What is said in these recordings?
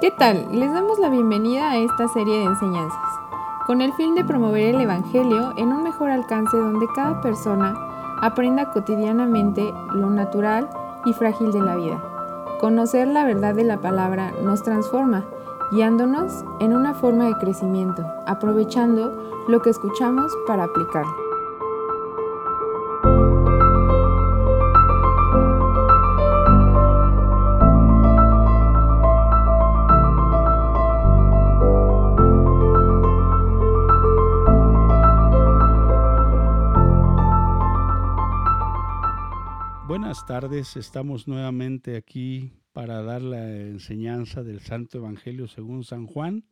¿Qué tal? Les damos la bienvenida a esta serie de enseñanzas, con el fin de promover el Evangelio en un mejor alcance donde cada persona aprenda cotidianamente lo natural y frágil de la vida. Conocer la verdad de la palabra nos transforma, guiándonos en una forma de crecimiento, aprovechando lo que escuchamos para aplicarlo. Buenas tardes, estamos nuevamente aquí para dar la enseñanza del Santo Evangelio según San Juan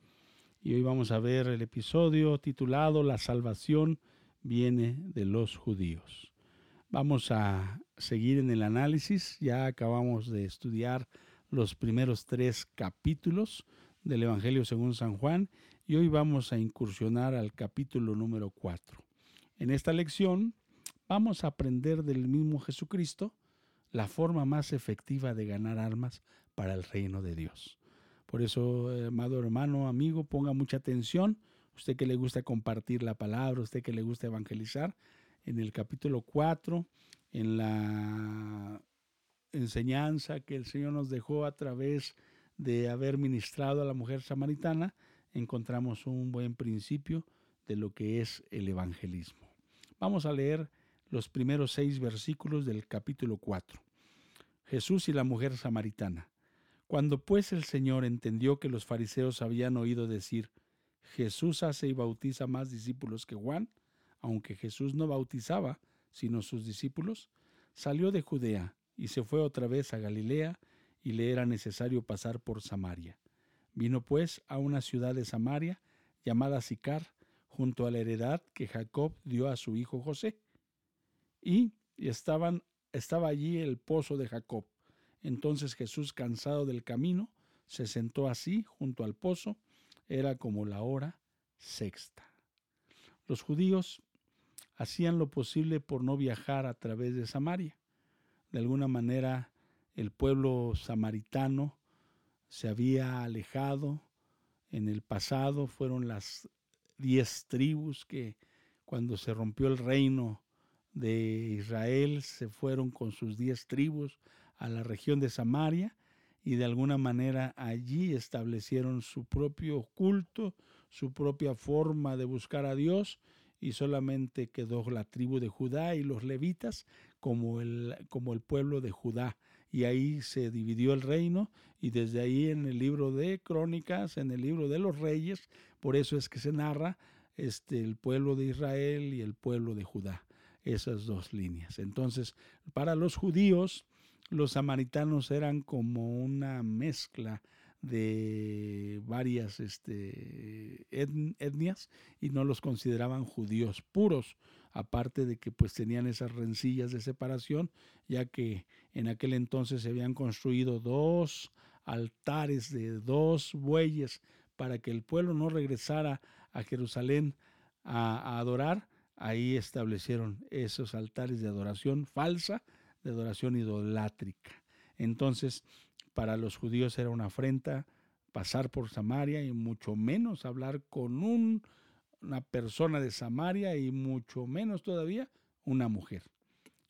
y hoy vamos a ver el episodio titulado La salvación viene de los judíos. Vamos a seguir en el análisis, ya acabamos de estudiar los primeros tres capítulos del Evangelio según San Juan y hoy vamos a incursionar al capítulo número cuatro. En esta lección vamos a aprender del mismo Jesucristo, la forma más efectiva de ganar almas para el reino de Dios. Por eso, amado hermano, amigo, ponga mucha atención. Usted que le gusta compartir la palabra, usted que le gusta evangelizar, en el capítulo 4, en la enseñanza que el Señor nos dejó a través de haber ministrado a la mujer samaritana, encontramos un buen principio de lo que es el evangelismo. Vamos a leer los primeros seis versículos del capítulo 4. Jesús y la mujer samaritana. Cuando pues el Señor entendió que los fariseos habían oído decir, Jesús hace y bautiza más discípulos que Juan, aunque Jesús no bautizaba, sino sus discípulos, salió de Judea y se fue otra vez a Galilea, y le era necesario pasar por Samaria. Vino pues a una ciudad de Samaria, llamada Sicar, junto a la heredad que Jacob dio a su hijo José y estaba allí el pozo de Jacob. Entonces Jesús, cansado del camino, se sentó así junto al pozo. Era como la hora sexta. Los judíos hacían lo posible por no viajar a través de Samaria. De alguna manera el pueblo samaritano se había alejado. En el pasado fueron las diez tribus que cuando se rompió el reino de Israel se fueron con sus diez tribus a la región de Samaria y de alguna manera allí establecieron su propio culto, su propia forma de buscar a Dios y solamente quedó la tribu de Judá y los levitas como el, como el pueblo de Judá. Y ahí se dividió el reino y desde ahí en el libro de Crónicas, en el libro de los reyes, por eso es que se narra este, el pueblo de Israel y el pueblo de Judá esas dos líneas. Entonces, para los judíos, los samaritanos eran como una mezcla de varias este, etnias y no los consideraban judíos puros, aparte de que pues tenían esas rencillas de separación, ya que en aquel entonces se habían construido dos altares de dos bueyes para que el pueblo no regresara a Jerusalén a, a adorar, ahí establecieron esos altares de adoración falsa, de adoración idolátrica. Entonces, para los judíos era una afrenta pasar por Samaria y mucho menos hablar con una persona de Samaria y mucho menos todavía una mujer.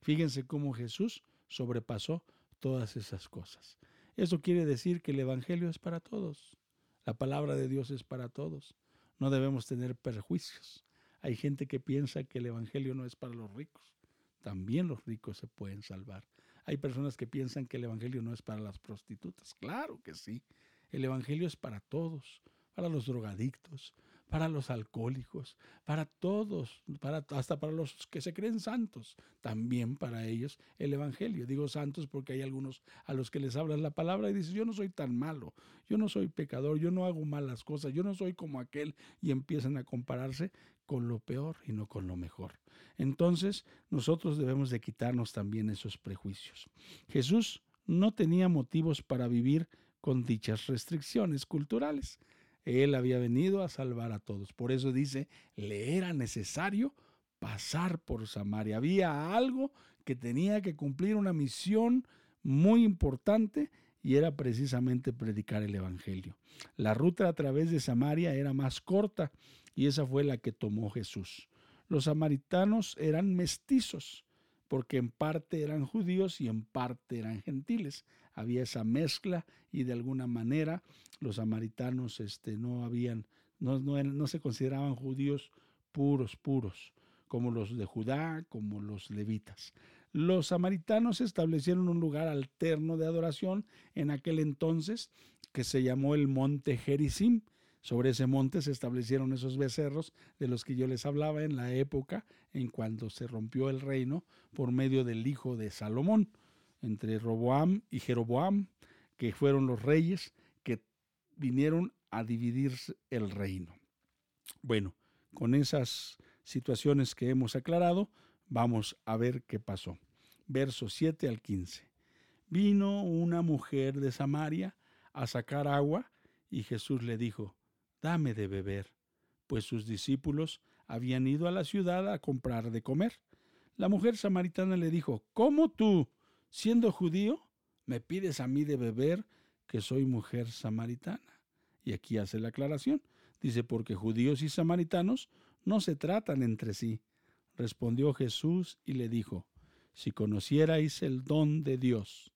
Fíjense cómo Jesús sobrepasó todas esas cosas. Eso quiere decir que el Evangelio es para todos. La palabra de Dios es para todos. No debemos tener perjuicios. Hay gente que piensa que el Evangelio no es para los ricos. También los ricos se pueden salvar. Hay personas que piensan que el Evangelio no es para las prostitutas. Claro que sí. El Evangelio es para todos, para los drogadictos, para los alcohólicos, para todos, para, hasta para los que se creen santos, también para ellos el Evangelio. Digo santos porque hay algunos a los que les hablas la palabra y dices, yo no soy tan malo, yo no soy pecador, yo no hago malas cosas, yo no soy como aquel y empiezan a compararse con lo peor y no con lo mejor. Entonces nosotros debemos de quitarnos también esos prejuicios. Jesús no tenía motivos para vivir con dichas restricciones culturales. Él había venido a salvar a todos. Por eso dice, le era necesario pasar por Samaria. Había algo que tenía que cumplir una misión muy importante y era precisamente predicar el Evangelio. La ruta a través de Samaria era más corta y esa fue la que tomó Jesús. Los samaritanos eran mestizos, porque en parte eran judíos y en parte eran gentiles. Había esa mezcla y de alguna manera los samaritanos este, no habían, no, no se consideraban judíos puros, puros, como los de Judá, como los levitas. Los samaritanos establecieron un lugar alterno de adoración en aquel entonces que se llamó el monte Gerizim. Sobre ese monte se establecieron esos becerros de los que yo les hablaba en la época en cuando se rompió el reino por medio del hijo de Salomón, entre Roboam y Jeroboam, que fueron los reyes que vinieron a dividir el reino. Bueno, con esas situaciones que hemos aclarado, vamos a ver qué pasó. Versos 7 al 15. Vino una mujer de Samaria a sacar agua y Jesús le dijo, dame de beber, pues sus discípulos habían ido a la ciudad a comprar de comer. La mujer samaritana le dijo, ¿cómo tú, siendo judío, me pides a mí de beber que soy mujer samaritana? Y aquí hace la aclaración. Dice, porque judíos y samaritanos no se tratan entre sí. Respondió Jesús y le dijo, si conocierais el don de Dios,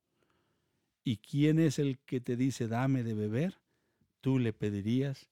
¿y quién es el que te dice dame de beber? Tú le pedirías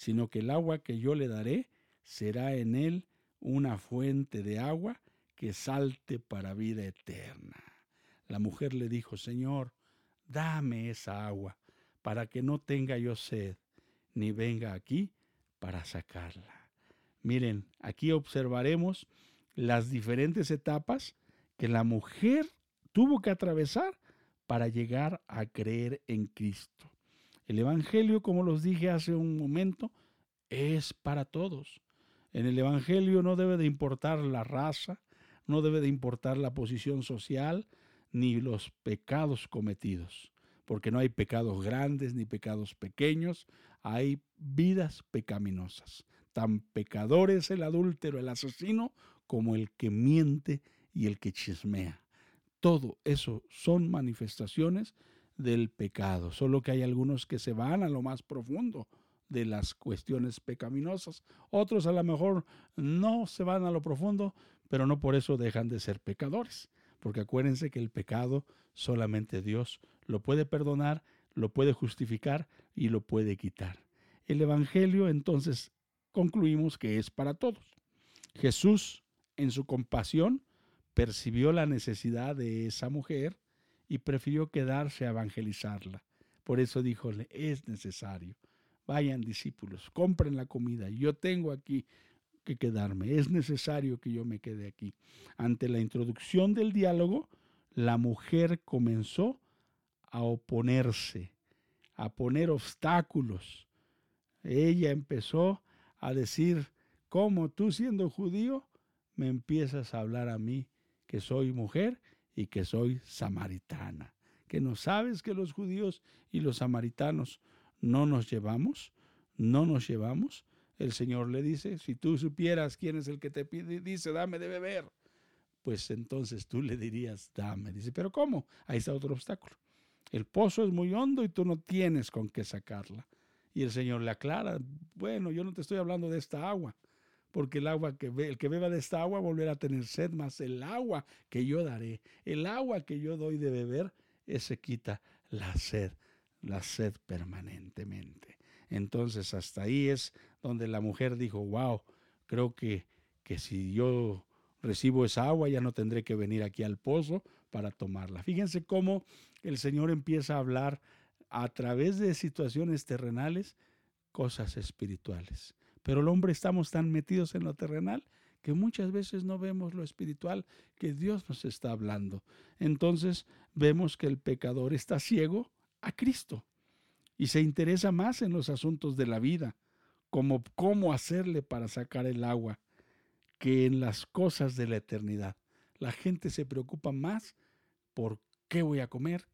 sino que el agua que yo le daré será en él una fuente de agua que salte para vida eterna. La mujer le dijo, Señor, dame esa agua, para que no tenga yo sed, ni venga aquí para sacarla. Miren, aquí observaremos las diferentes etapas que la mujer tuvo que atravesar para llegar a creer en Cristo. El Evangelio, como los dije hace un momento, es para todos. En el Evangelio no debe de importar la raza, no debe de importar la posición social, ni los pecados cometidos, porque no hay pecados grandes ni pecados pequeños, hay vidas pecaminosas. Tan pecador es el adúltero, el asesino, como el que miente y el que chismea. Todo eso son manifestaciones del pecado, solo que hay algunos que se van a lo más profundo de las cuestiones pecaminosas. Otros a lo mejor no se van a lo profundo, pero no por eso dejan de ser pecadores porque acuérdense que el pecado solamente Dios lo puede perdonar, lo puede justificar y lo puede quitar. El Evangelio entonces concluimos que es para todos. Jesús, en su compasión, percibió la necesidad de esa mujer y prefirió quedarse a evangelizarla. Por eso díjole, es necesario. Vayan discípulos, compren la comida. Yo tengo aquí que quedarme, es necesario que yo me quede aquí. Ante la introducción del diálogo, la mujer comenzó a oponerse, a poner obstáculos. Ella empezó a decir, ¿cómo tú siendo judío me empiezas a hablar a mí que soy mujer y que soy samaritana? ¿Que no sabes que los judíos y los samaritanos no nos llevamos? ¿No nos llevamos? El Señor le dice, si tú supieras quién es el que te pide, dice, dame de beber, pues entonces tú le dirías, dame. Dice, pero ¿cómo? Ahí está otro obstáculo. El pozo es muy hondo y tú no tienes con qué sacarla. Y el Señor le aclara, bueno, yo no te estoy hablando de esta agua, porque el agua que el que beba de esta agua volverá a tener sed, más el agua que yo daré, el agua que yo doy de beber, ese quita la sed, la sed permanentemente. Entonces hasta ahí es donde la mujer dijo, wow, creo que, que si yo recibo esa agua ya no tendré que venir aquí al pozo para tomarla. Fíjense cómo el Señor empieza a hablar a través de situaciones terrenales cosas espirituales. Pero el hombre estamos tan metidos en lo terrenal que muchas veces no vemos lo espiritual que Dios nos está hablando. Entonces vemos que el pecador está ciego a Cristo. y se interesa más en los asuntos de la vida, como cómo hacerle para sacar el agua, que en las cosas de la eternidad. La gente se preocupa más por qué voy a comer,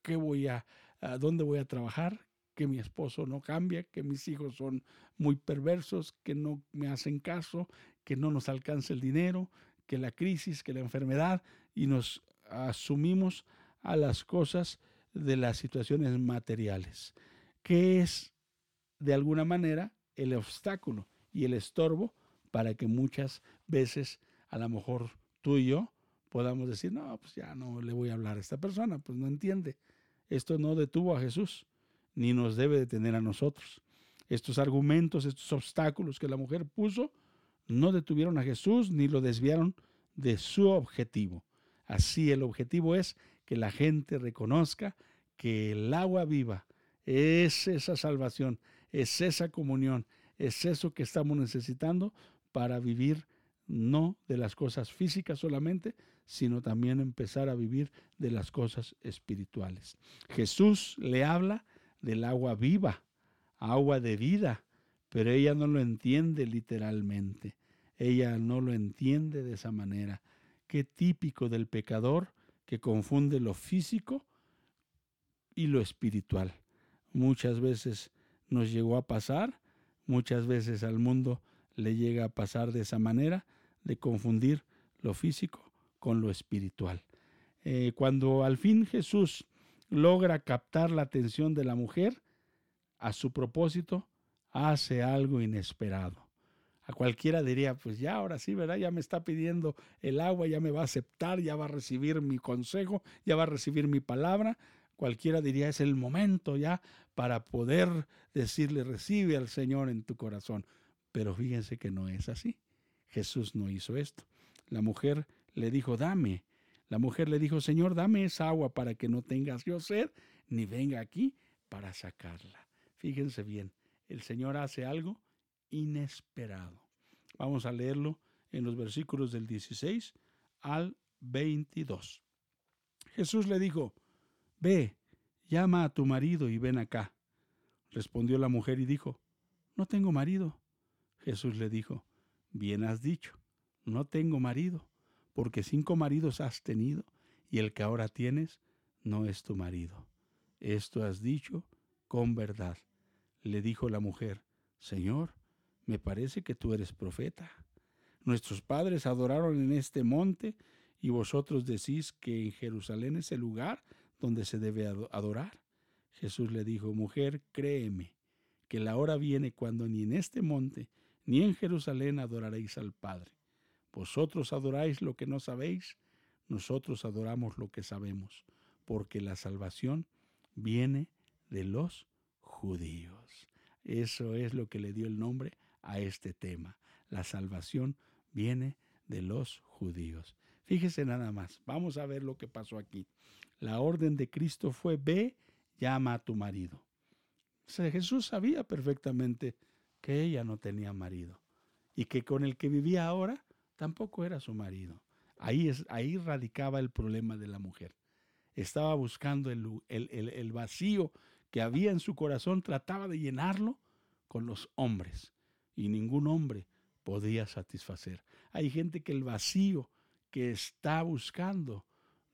qué voy a, a dónde voy a trabajar, que mi esposo no cambia, que mis hijos son muy perversos, que no me hacen caso, que no nos alcanza el dinero, que la crisis, que la enfermedad, y nos asumimos a las cosas de las situaciones materiales que es de alguna manera el obstáculo y el estorbo para que muchas veces a lo mejor tú y yo podamos decir, no, pues ya no le voy a hablar a esta persona, pues no entiende. Esto no detuvo a Jesús, ni nos debe detener a nosotros. Estos argumentos, estos obstáculos que la mujer puso, no detuvieron a Jesús ni lo desviaron de su objetivo. Así el objetivo es que la gente reconozca que el agua viva es esa salvación, es esa comunión, es eso que estamos necesitando para vivir no de las cosas físicas solamente, sino también empezar a vivir de las cosas espirituales. Jesús le habla del agua viva, agua de vida, pero ella no lo entiende literalmente. Ella no lo entiende de esa manera. Qué típico del pecador que confunde lo físico y lo espiritual muchas veces nos llegó a pasar, muchas veces al mundo le llega a pasar de esa manera, de confundir lo físico con lo espiritual. Eh, cuando al fin Jesús logra captar la atención de la mujer, a su propósito, hace algo inesperado. A cualquiera diría, pues ya, ahora sí, ¿verdad? Ya me está pidiendo el agua, ya me va a aceptar, ya va a recibir mi consejo, ya va a recibir mi palabra, cualquiera diría es el momento ya para poder decirle recibe al Señor en tu corazón. Pero fíjense que no es así. Jesús no hizo esto. La mujer le dijo, dame. La mujer le dijo, Señor, dame esa agua para que no tengas yo sed, ni venga aquí para sacarla. Fíjense bien, el Señor hace algo inesperado. Vamos a leerlo en los versículos del 16 al 22. Jesús le dijo, Ve, llama a tu marido y ven acá. Respondió la mujer y dijo, No tengo marido. Jesús le dijo, Bien has dicho, no tengo marido, porque cinco maridos has tenido, y el que ahora tienes no es tu marido. Esto has dicho con verdad. Le dijo la mujer, Señor, me parece que tú eres profeta. Nuestros padres adoraron en este monte, y vosotros decís que en Jerusalén es el lugar donde se debe adorar. Jesús le dijo, mujer, créeme, que la hora viene cuando ni en este monte ni en Jerusalén adoraréis al Padre. Vosotros adoráis lo que no sabéis, nosotros adoramos lo que sabemos, porque la salvación viene de los judíos. Eso es lo que le dio el nombre a este tema. La salvación viene de los judíos. Fíjese nada más, vamos a ver lo que pasó aquí. La orden de Cristo fue, ve, llama a tu marido. Jesús sabía perfectamente que ella no tenía marido y que con el que vivía ahora tampoco era su marido. Ahí, es, ahí radicaba el problema de la mujer. Estaba buscando el, el, el vacío que había en su corazón, trataba de llenarlo con los hombres y ningún hombre podía satisfacer. Hay gente que el vacío que está buscando,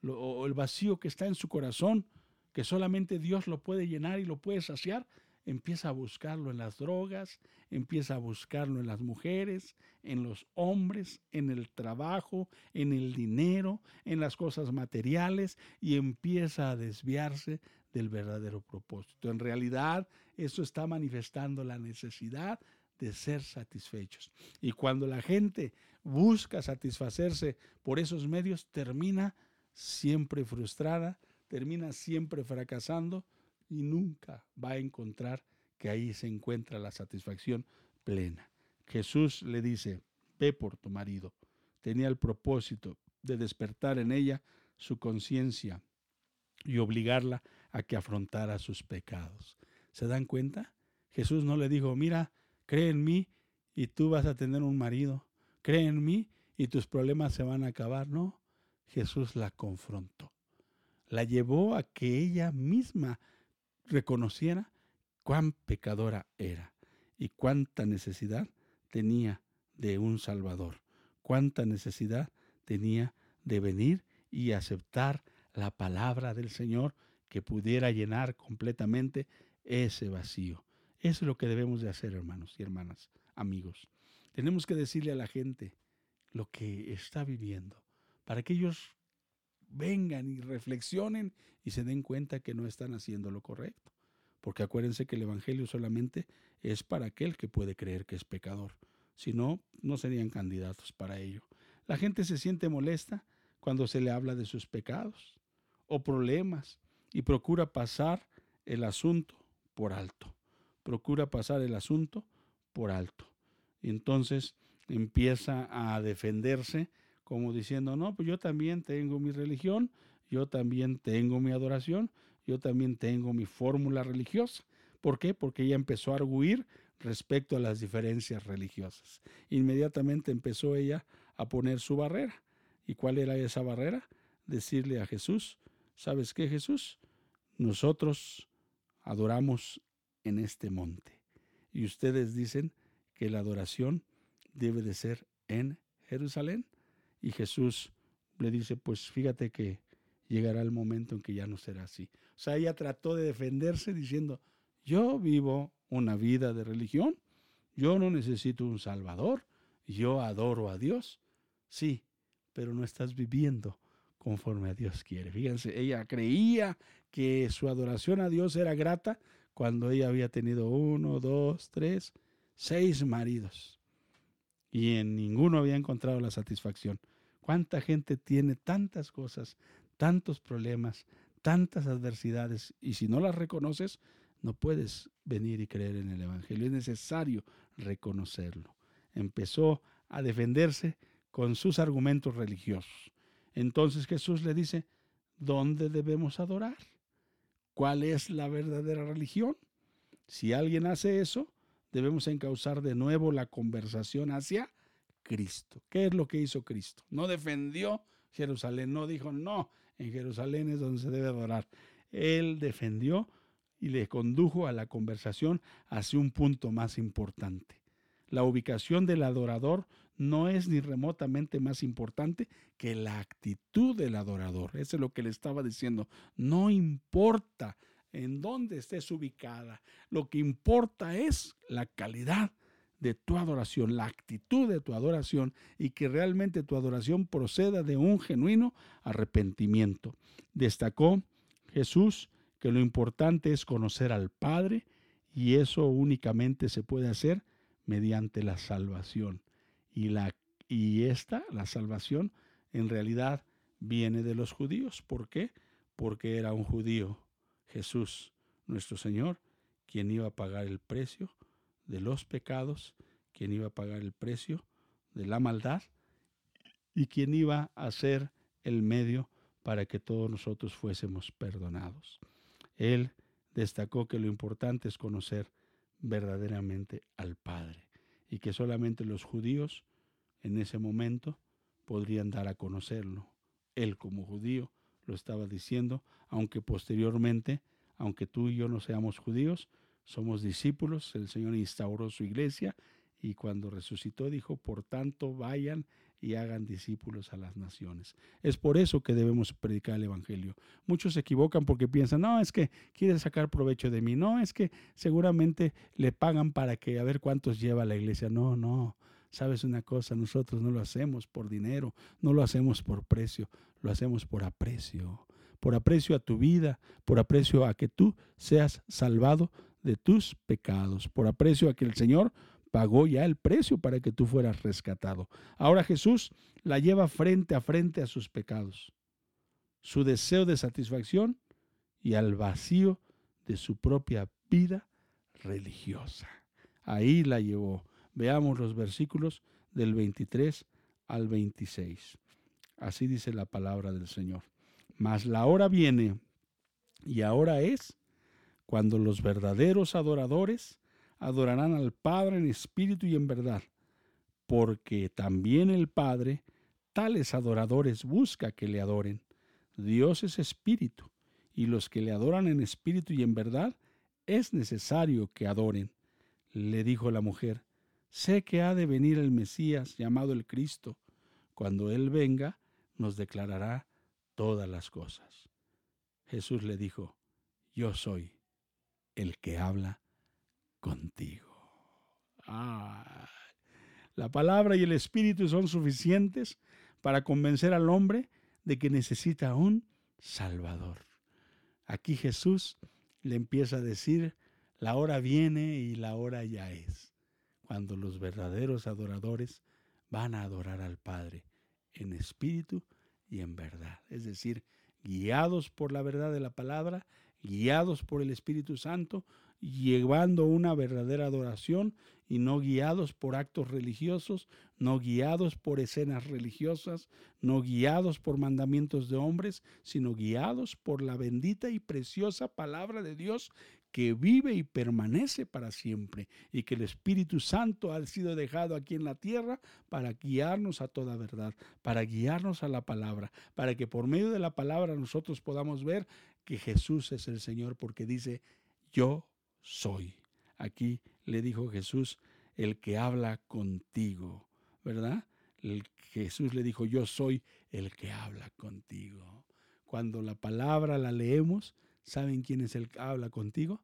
o el vacío que está en su corazón, que solamente Dios lo puede llenar y lo puede saciar, empieza a buscarlo en las drogas, empieza a buscarlo en las mujeres, en los hombres, en el trabajo, en el dinero, en las cosas materiales y empieza a desviarse del verdadero propósito. En realidad, eso está manifestando la necesidad de ser satisfechos. Y cuando la gente busca satisfacerse por esos medios, termina siempre frustrada, termina siempre fracasando y nunca va a encontrar que ahí se encuentra la satisfacción plena. Jesús le dice, ve por tu marido. Tenía el propósito de despertar en ella su conciencia y obligarla a que afrontara sus pecados. ¿Se dan cuenta? Jesús no le dijo, mira, cree en mí y tú vas a tener un marido. Cree en mí y tus problemas se van a acabar. No, Jesús la confrontó. La llevó a que ella misma reconociera cuán pecadora era y cuánta necesidad tenía de un Salvador, cuánta necesidad tenía de venir y aceptar la palabra del Señor que pudiera llenar completamente ese vacío. Eso es lo que debemos de hacer, hermanos y hermanas, amigos. Tenemos que decirle a la gente lo que está viviendo, para que ellos vengan y reflexionen y se den cuenta que no están haciendo lo correcto. Porque acuérdense que el Evangelio solamente es para aquel que puede creer que es pecador. Si no, no serían candidatos para ello. La gente se siente molesta cuando se le habla de sus pecados o problemas y procura pasar el asunto por alto. Procura pasar el asunto por alto. Y entonces empieza a defenderse como diciendo, no, pues yo también tengo mi religión, yo también tengo mi adoración, yo también tengo mi fórmula religiosa. ¿Por qué? Porque ella empezó a arguir respecto a las diferencias religiosas. Inmediatamente empezó ella a poner su barrera. ¿Y cuál era esa barrera? Decirle a Jesús, ¿sabes qué Jesús? Nosotros adoramos en este monte. Y ustedes dicen que la adoración debe de ser en Jerusalén. Y Jesús le dice, pues fíjate que llegará el momento en que ya no será así. O sea, ella trató de defenderse diciendo, yo vivo una vida de religión, yo no necesito un Salvador, yo adoro a Dios. Sí, pero no estás viviendo conforme a Dios quiere. Fíjense, ella creía que su adoración a Dios era grata cuando ella había tenido uno, dos, tres, seis maridos y en ninguno había encontrado la satisfacción. ¿Cuánta gente tiene tantas cosas, tantos problemas, tantas adversidades y si no las reconoces, no puedes venir y creer en el Evangelio. Es necesario reconocerlo. Empezó a defenderse con sus argumentos religiosos. Entonces Jesús le dice, ¿dónde debemos adorar? ¿Cuál es la verdadera religión? Si alguien hace eso, debemos encauzar de nuevo la conversación hacia Cristo. ¿Qué es lo que hizo Cristo? No defendió Jerusalén, no dijo, no, en Jerusalén es donde se debe adorar. Él defendió y le condujo a la conversación hacia un punto más importante. La ubicación del adorador no es ni remotamente más importante que la actitud del adorador. Eso es lo que le estaba diciendo. No importa en dónde estés ubicada. Lo que importa es la calidad de tu adoración, la actitud de tu adoración y que realmente tu adoración proceda de un genuino arrepentimiento. Destacó Jesús que lo importante es conocer al Padre y eso únicamente se puede hacer mediante la salvación. Y, la, y esta, la salvación, en realidad viene de los judíos. ¿Por qué? Porque era un judío, Jesús, nuestro Señor, quien iba a pagar el precio de los pecados, quien iba a pagar el precio de la maldad y quien iba a ser el medio para que todos nosotros fuésemos perdonados. Él destacó que lo importante es conocer verdaderamente al Padre y que solamente los judíos en ese momento podrían dar a conocerlo. Él como judío estaba diciendo, aunque posteriormente, aunque tú y yo no seamos judíos, somos discípulos, el Señor instauró su iglesia y cuando resucitó dijo, por tanto, vayan y hagan discípulos a las naciones. Es por eso que debemos predicar el Evangelio. Muchos se equivocan porque piensan, no, es que quiere sacar provecho de mí, no, es que seguramente le pagan para que a ver cuántos lleva la iglesia. No, no, sabes una cosa, nosotros no lo hacemos por dinero, no lo hacemos por precio, lo hacemos por aprecio, por aprecio a tu vida, por aprecio a que tú seas salvado de tus pecados, por aprecio a que el Señor pagó ya el precio para que tú fueras rescatado. Ahora Jesús la lleva frente a frente a sus pecados, su deseo de satisfacción y al vacío de su propia vida religiosa. Ahí la llevó. Veamos los versículos del 23 al 26. Así dice la palabra del Señor. Mas la hora viene y ahora es cuando los verdaderos adoradores adorarán al Padre en espíritu y en verdad, porque también el Padre tales adoradores busca que le adoren. Dios es espíritu, y los que le adoran en espíritu y en verdad, es necesario que adoren. Le dijo la mujer, sé que ha de venir el Mesías llamado el Cristo. Cuando Él venga, nos declarará todas las cosas. Jesús le dijo, yo soy el que habla contigo. Ah, la palabra y el Espíritu son suficientes para convencer al hombre de que necesita un Salvador. Aquí Jesús le empieza a decir, la hora viene y la hora ya es, cuando los verdaderos adoradores van a adorar al Padre en espíritu y en verdad. Es decir, guiados por la verdad de la palabra, guiados por el Espíritu Santo, llevando una verdadera adoración y no guiados por actos religiosos, no guiados por escenas religiosas, no guiados por mandamientos de hombres, sino guiados por la bendita y preciosa palabra de Dios que vive y permanece para siempre, y que el Espíritu Santo ha sido dejado aquí en la tierra para guiarnos a toda verdad, para guiarnos a la palabra, para que por medio de la palabra nosotros podamos ver que Jesús es el Señor, porque dice, yo soy. Aquí le dijo Jesús, el que habla contigo, ¿verdad? Jesús le dijo, yo soy el que habla contigo. Cuando la palabra la leemos, ¿Saben quién es el que habla contigo?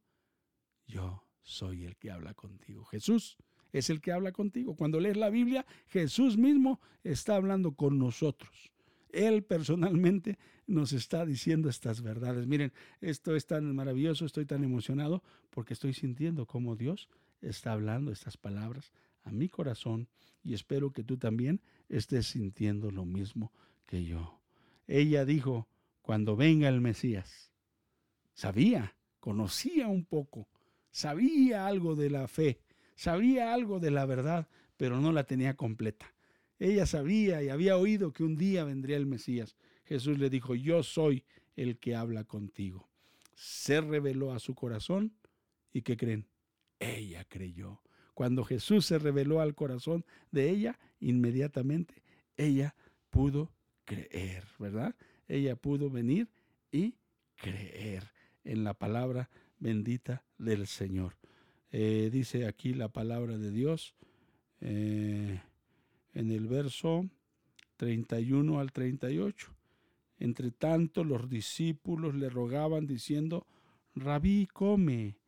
Yo soy el que habla contigo. Jesús es el que habla contigo. Cuando lees la Biblia, Jesús mismo está hablando con nosotros. Él personalmente nos está diciendo estas verdades. Miren, esto es tan maravilloso, estoy tan emocionado porque estoy sintiendo cómo Dios está hablando estas palabras a mi corazón y espero que tú también estés sintiendo lo mismo que yo. Ella dijo, cuando venga el Mesías, sabía, conocía un poco, sabía algo de la fe, sabía algo de la verdad, pero no la tenía completa. Ella sabía y había oído que un día vendría el Mesías. Jesús le dijo, yo soy el que habla contigo. Se reveló a su corazón y ¿qué creen? Ella creyó. Cuando Jesús se reveló al corazón de ella, inmediatamente ella pudo creer, ¿verdad? Ella pudo venir y creer en la palabra bendita del Señor. Eh, dice aquí la palabra de Dios eh, en el verso 31 al 38. Entre tanto los discípulos le rogaban diciendo, Rabí, come.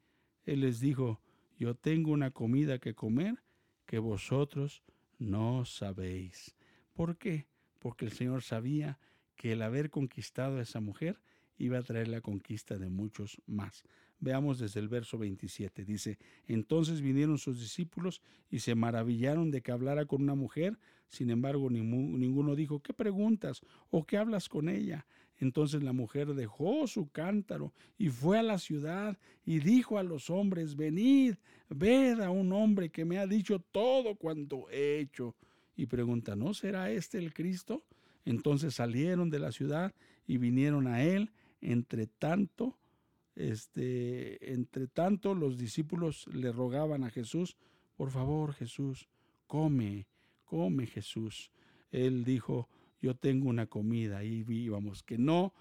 Él les dijo, yo tengo una comida que comer que vosotros no sabéis. ¿Por qué? Porque el Señor sabía que el haber conquistado a esa mujer iba a traer la conquista de muchos más. Veamos desde el verso 27. Dice, entonces vinieron sus discípulos y se maravillaron de que hablara con una mujer. Sin embargo, ninguno dijo, ¿qué preguntas o qué hablas con ella? Entonces la mujer dejó su cántaro y fue a la ciudad y dijo a los hombres, venid, ved a un hombre que me ha dicho todo cuanto he hecho. Y pregunta, ¿no será este el Cristo? Entonces salieron de la ciudad y vinieron a él entre tanto, este, entre tanto los discípulos le rogaban a Jesús, por favor Jesús, come, come Jesús. Él dijo, yo tengo una comida y vivamos, que no,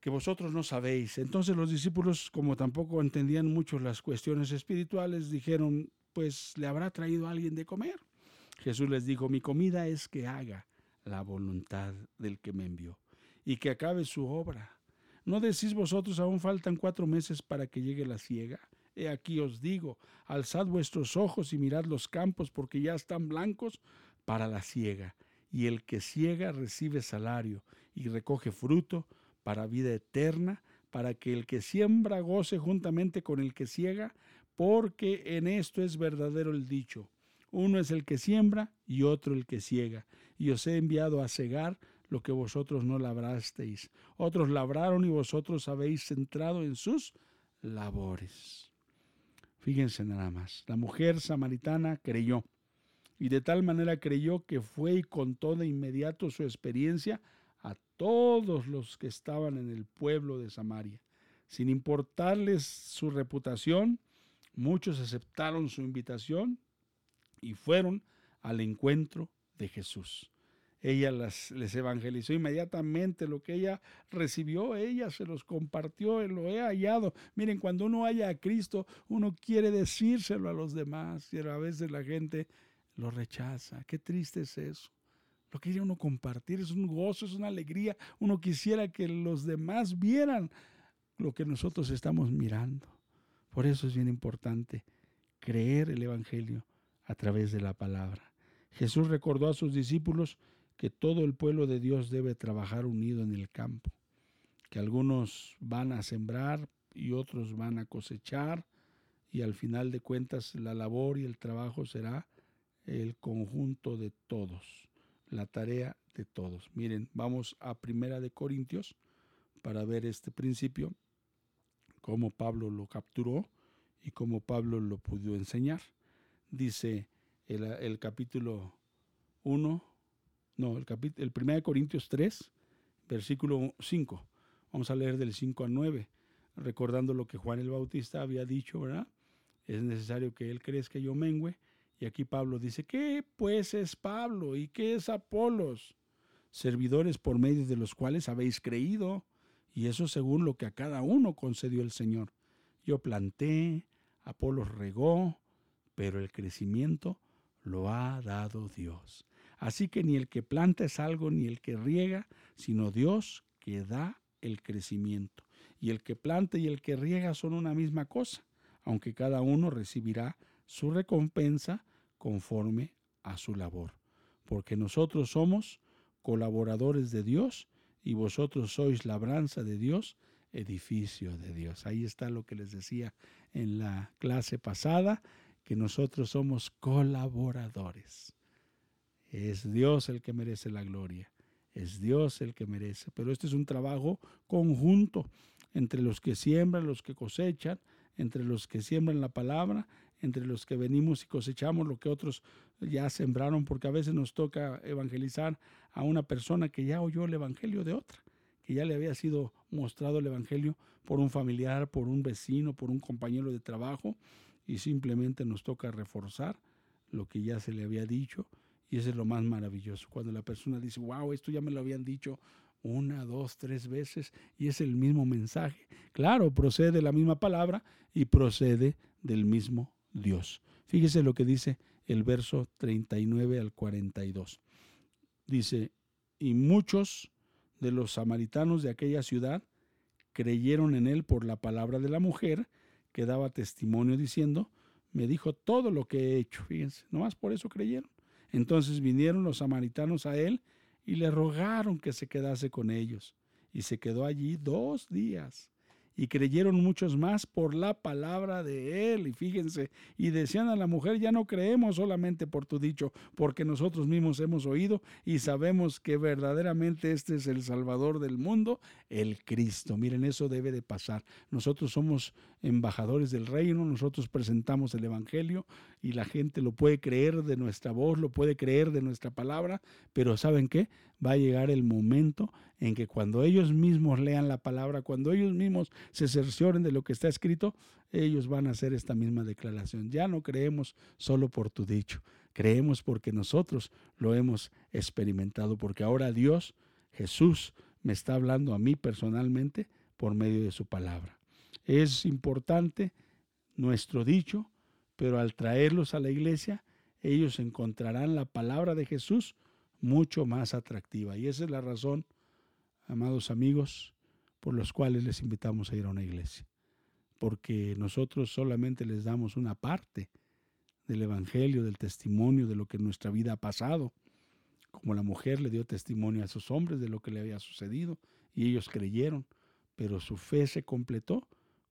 que vosotros no sabéis. Entonces los discípulos, como tampoco entendían mucho las cuestiones espirituales, dijeron, pues le habrá traído alguien de comer. Jesús les dijo, mi comida es que haga la voluntad del que me envió y que acabe su obra. ¿No decís vosotros aún faltan cuatro meses para que llegue la siega? He aquí os digo, alzad vuestros ojos y mirad los campos, porque ya están blancos para la siega. Y el que ciega recibe salario y recoge fruto para vida eterna, para que el que siembra goce juntamente con el que ciega, porque en esto es verdadero el dicho. Uno es el que siembra y otro el que ciega. Y os he enviado a cegar lo que vosotros no labrasteis. Otros labraron y vosotros habéis entrado en sus labores. Fíjense nada más, la mujer samaritana creyó y de tal manera creyó que fue y contó de inmediato su experiencia a todos los que estaban en el pueblo de Samaria. Sin importarles su reputación, muchos aceptaron su invitación y fueron al encuentro de Jesús. Ella las, les evangelizó inmediatamente lo que ella recibió, ella se los compartió, lo he hallado. Miren, cuando uno halla a Cristo, uno quiere decírselo a los demás y a veces la gente lo rechaza. Qué triste es eso. Lo quiere uno compartir, es un gozo, es una alegría. Uno quisiera que los demás vieran lo que nosotros estamos mirando. Por eso es bien importante creer el Evangelio a través de la palabra. Jesús recordó a sus discípulos que todo el pueblo de Dios debe trabajar unido en el campo, que algunos van a sembrar y otros van a cosechar, y al final de cuentas la labor y el trabajo será el conjunto de todos, la tarea de todos. Miren, vamos a Primera de Corintios para ver este principio, cómo Pablo lo capturó y cómo Pablo lo pudo enseñar. Dice el, el capítulo 1, no, el, el 1 Corintios 3, versículo 5. Vamos a leer del 5 al 9, recordando lo que Juan el Bautista había dicho, ¿verdad? Es necesario que él crezca yo mengüe. Y aquí Pablo dice, ¿qué pues es Pablo y qué es Apolos? Servidores por medio de los cuales habéis creído, y eso según lo que a cada uno concedió el Señor. Yo planté, Apolos regó, pero el crecimiento lo ha dado Dios. Así que ni el que planta es algo, ni el que riega, sino Dios que da el crecimiento. Y el que planta y el que riega son una misma cosa, aunque cada uno recibirá su recompensa conforme a su labor. Porque nosotros somos colaboradores de Dios y vosotros sois labranza de Dios, edificio de Dios. Ahí está lo que les decía en la clase pasada, que nosotros somos colaboradores. Es Dios el que merece la gloria. Es Dios el que merece. Pero este es un trabajo conjunto entre los que siembran, los que cosechan, entre los que siembran la palabra, entre los que venimos y cosechamos lo que otros ya sembraron, porque a veces nos toca evangelizar a una persona que ya oyó el evangelio de otra, que ya le había sido mostrado el evangelio por un familiar, por un vecino, por un compañero de trabajo, y simplemente nos toca reforzar lo que ya se le había dicho y eso es lo más maravilloso, cuando la persona dice, wow, esto ya me lo habían dicho una, dos, tres veces y es el mismo mensaje. Claro, procede de la misma palabra y procede del mismo Dios. Fíjese lo que dice el verso 39 al 42. Dice, y muchos de los samaritanos de aquella ciudad creyeron en él por la palabra de la mujer que daba testimonio diciendo, me dijo todo lo que he hecho. Fíjense, nomás por eso creyeron. Entonces vinieron los samaritanos a él y le rogaron que se quedase con ellos. Y se quedó allí dos días y creyeron muchos más por la palabra de él. Y fíjense, y decían a la mujer, ya no creemos solamente por tu dicho, porque nosotros mismos hemos oído y sabemos que verdaderamente este es el Salvador del mundo, el Cristo. Miren, eso debe de pasar. Nosotros somos embajadores del reino, nosotros presentamos el Evangelio y la gente lo puede creer de nuestra voz, lo puede creer de nuestra palabra, pero ¿saben qué? Va a llegar el momento en que cuando ellos mismos lean la palabra, cuando ellos mismos se cercioren de lo que está escrito, ellos van a hacer esta misma declaración. Ya no creemos solo por tu dicho, creemos porque nosotros lo hemos experimentado, porque ahora Dios, Jesús, me está hablando a mí personalmente por medio de su palabra. Es importante nuestro dicho, pero al traerlos a la iglesia, ellos encontrarán la palabra de Jesús mucho más atractiva. Y esa es la razón, amados amigos, por los cuales les invitamos a ir a una iglesia. Porque nosotros solamente les damos una parte del Evangelio, del testimonio de lo que en nuestra vida ha pasado. Como la mujer le dio testimonio a esos hombres de lo que le había sucedido y ellos creyeron, pero su fe se completó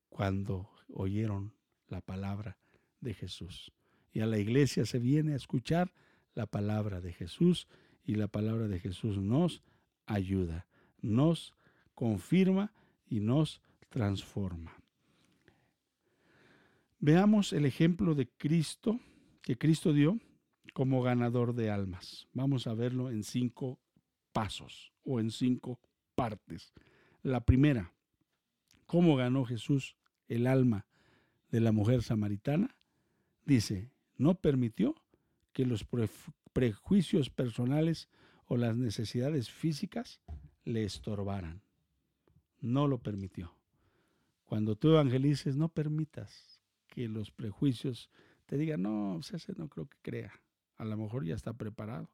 cuando oyeron la palabra de Jesús. Y a la iglesia se viene a escuchar la palabra de Jesús y la palabra de Jesús nos ayuda, nos confirma y nos transforma. Veamos el ejemplo de Cristo que Cristo dio como ganador de almas. Vamos a verlo en cinco pasos o en cinco partes. La primera, ¿cómo ganó Jesús el alma de la mujer samaritana? Dice, no permitió que los prejuicios personales o las necesidades físicas le estorbaran. No lo permitió. Cuando tú evangelices, no permitas que los prejuicios te digan, no, pues ese no creo que crea. A lo mejor ya está preparado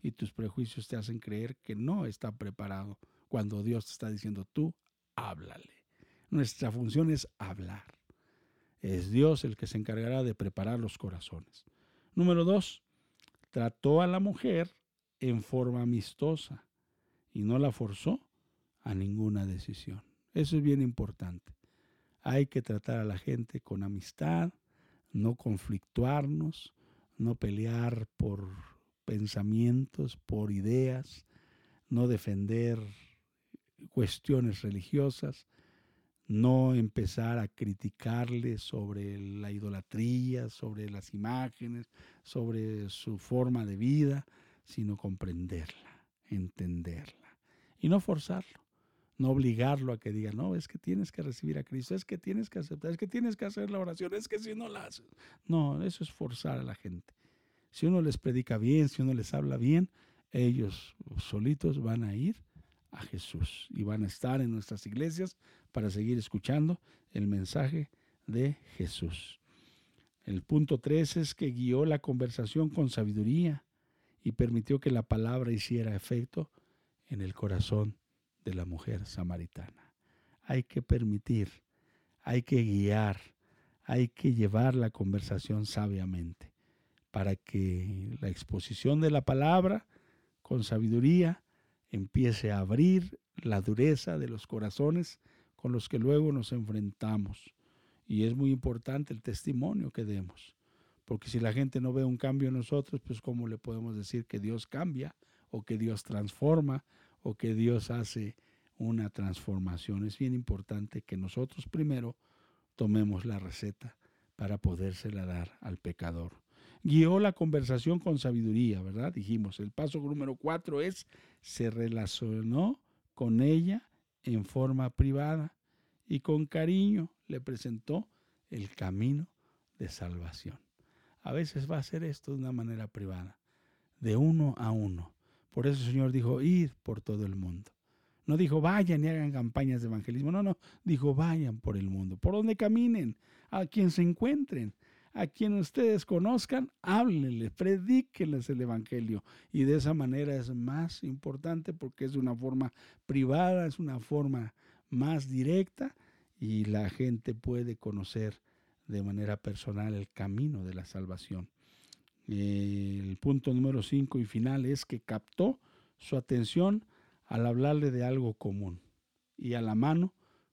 y tus prejuicios te hacen creer que no está preparado cuando Dios te está diciendo, tú háblale. Nuestra función es hablar. Es Dios el que se encargará de preparar los corazones. Número dos, trató a la mujer en forma amistosa y no la forzó a ninguna decisión. Eso es bien importante. Hay que tratar a la gente con amistad, no conflictuarnos, no pelear por pensamientos, por ideas, no defender cuestiones religiosas, no empezar a criticarle sobre la idolatría, sobre las imágenes, sobre su forma de vida, sino comprenderla, entenderla y no forzarlo, no obligarlo a que diga, no, es que tienes que recibir a Cristo, es que tienes que aceptar, es que tienes que hacer la oración, es que si no la haces. No, eso es forzar a la gente. Si uno les predica bien, si uno les habla bien, ellos solitos van a ir a Jesús y van a estar en nuestras iglesias para seguir escuchando el mensaje de Jesús. El punto tres es que guió la conversación con sabiduría y permitió que la palabra hiciera efecto en el corazón de la mujer samaritana. Hay que permitir, hay que guiar, hay que llevar la conversación sabiamente para que la exposición de la palabra con sabiduría empiece a abrir la dureza de los corazones con los que luego nos enfrentamos. Y es muy importante el testimonio que demos, porque si la gente no ve un cambio en nosotros, pues ¿cómo le podemos decir que Dios cambia o que Dios transforma o que Dios hace una transformación? Es bien importante que nosotros primero tomemos la receta para podérsela dar al pecador guió la conversación con sabiduría, ¿verdad? Dijimos, el paso número cuatro es, se relacionó con ella en forma privada y con cariño le presentó el camino de salvación. A veces va a ser esto de una manera privada, de uno a uno. Por eso el Señor dijo, ir por todo el mundo. No dijo, vayan y hagan campañas de evangelismo. No, no, dijo, vayan por el mundo, por donde caminen, a quien se encuentren a quien ustedes conozcan, háblenle, predíquenles el Evangelio. Y de esa manera es más importante porque es una forma privada, es una forma más directa y la gente puede conocer de manera personal el camino de la salvación. El punto número 5 y final es que captó su atención al hablarle de algo común y a la mano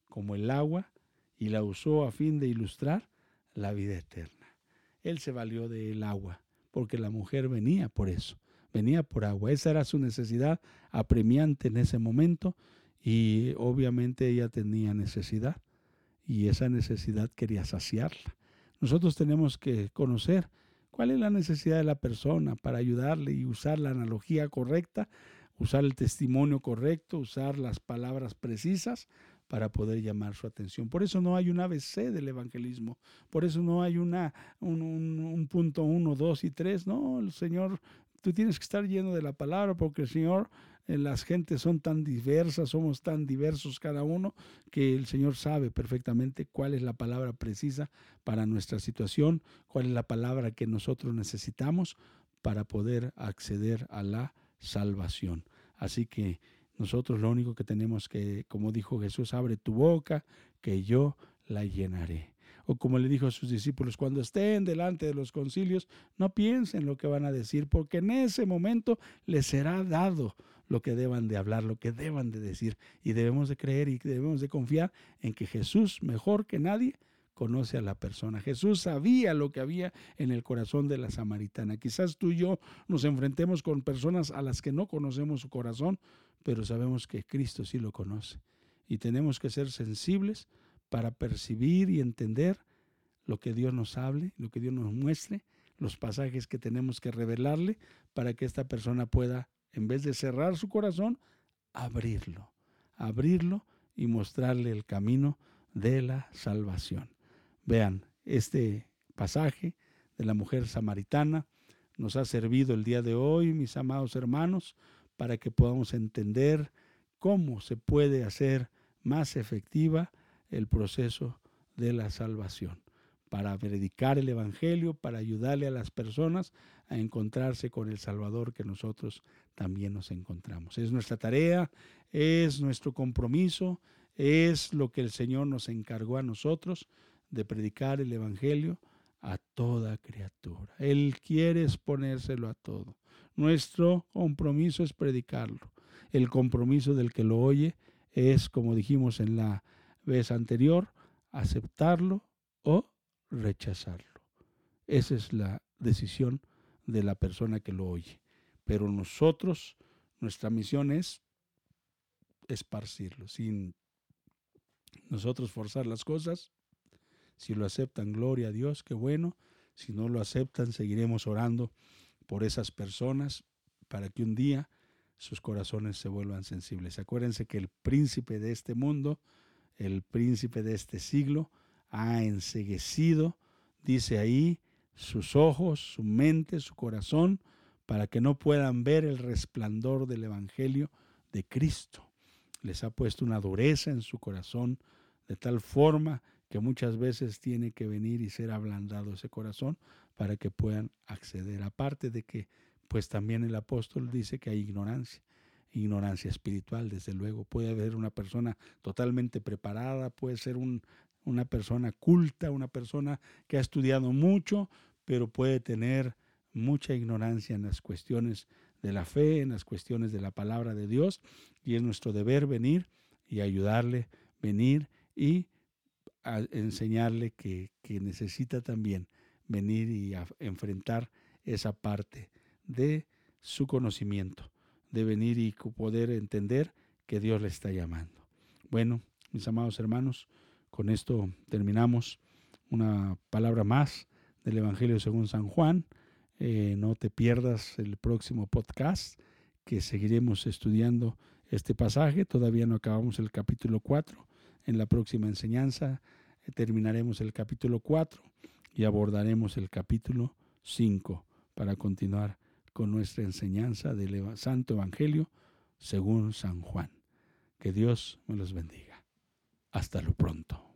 como el agua y la usó a fin de ilustrar la vida eterna. Él se valió del agua, porque la mujer venía por eso, venía por agua. Esa era su necesidad apremiante en ese momento y obviamente ella tenía necesidad y esa necesidad quería saciarla. Nosotros tenemos que conocer cuál es la necesidad de la persona para ayudarle y usar la analogía correcta, usar el testimonio correcto, usar las palabras precisas para poder llamar su atención. Por eso no hay un ABC del evangelismo, por eso no hay una, un, punto uno, dos y tres. No, el Señor, tú tienes que estar lleno de la palabra porque el Señor, eh, las gentes son tan diversas, somos tan diversos cada uno, que el Señor sabe perfectamente cuál es la palabra precisa para nuestra situación, cuál es la palabra que nosotros necesitamos para poder acceder a la salvación. Así que nosotros lo único que tenemos que, como dijo Jesús, abre tu boca, que yo la llenaré. O como le dijo a sus discípulos, cuando estén delante de los concilios, no piensen lo que van a decir, porque en ese momento les será dado lo que deban de hablar, lo que deban de decir. Y debemos de creer y debemos de confiar en que Jesús, mejor que nadie, conoce a la persona. Jesús sabía lo que había en el corazón de la samaritana. Quizás tú y yo nos enfrentemos con personas a las que no conocemos su corazón, pero sabemos que Cristo sí lo conoce. Y tenemos que ser sensibles para percibir y entender lo que Dios nos hable, lo que Dios nos muestre, los pasajes que tenemos que revelarle para que esta persona pueda, en vez de cerrar su corazón, abrirlo, abrirlo y mostrarle el camino de la salvación. Vean, este pasaje de la mujer samaritana nos ha servido el día de hoy, mis amados hermanos, para que podamos entender cómo se puede hacer más efectiva el proceso de la salvación, para predicar el Evangelio, para ayudarle a las personas a encontrarse con el Salvador que nosotros también nos encontramos. Es nuestra tarea, es nuestro compromiso, es lo que el Señor nos encargó a nosotros de predicar el Evangelio a toda criatura. Él quiere exponérselo a todo. Nuestro compromiso es predicarlo. El compromiso del que lo oye es, como dijimos en la vez anterior, aceptarlo o rechazarlo. Esa es la decisión de la persona que lo oye. Pero nosotros, nuestra misión es esparcirlo, sin nosotros forzar las cosas. Si lo aceptan, gloria a Dios, qué bueno. Si no lo aceptan, seguiremos orando por esas personas para que un día sus corazones se vuelvan sensibles. Acuérdense que el príncipe de este mundo, el príncipe de este siglo, ha enseguecido, dice ahí, sus ojos, su mente, su corazón, para que no puedan ver el resplandor del Evangelio de Cristo. Les ha puesto una dureza en su corazón de tal forma que muchas veces tiene que venir y ser ablandado ese corazón para que puedan acceder. Aparte de que, pues también el apóstol dice que hay ignorancia, ignorancia espiritual, desde luego. Puede haber una persona totalmente preparada, puede ser un, una persona culta, una persona que ha estudiado mucho, pero puede tener mucha ignorancia en las cuestiones de la fe, en las cuestiones de la palabra de Dios, y es nuestro deber venir y ayudarle, venir y enseñarle que, que necesita también venir y enfrentar esa parte de su conocimiento, de venir y poder entender que Dios le está llamando. Bueno, mis amados hermanos, con esto terminamos una palabra más del Evangelio según San Juan. Eh, no te pierdas el próximo podcast que seguiremos estudiando este pasaje. Todavía no acabamos el capítulo 4. En la próxima enseñanza eh, terminaremos el capítulo 4 y abordaremos el capítulo 5 para continuar con nuestra enseñanza del Santo Evangelio según San Juan. Que Dios me los bendiga. Hasta lo pronto.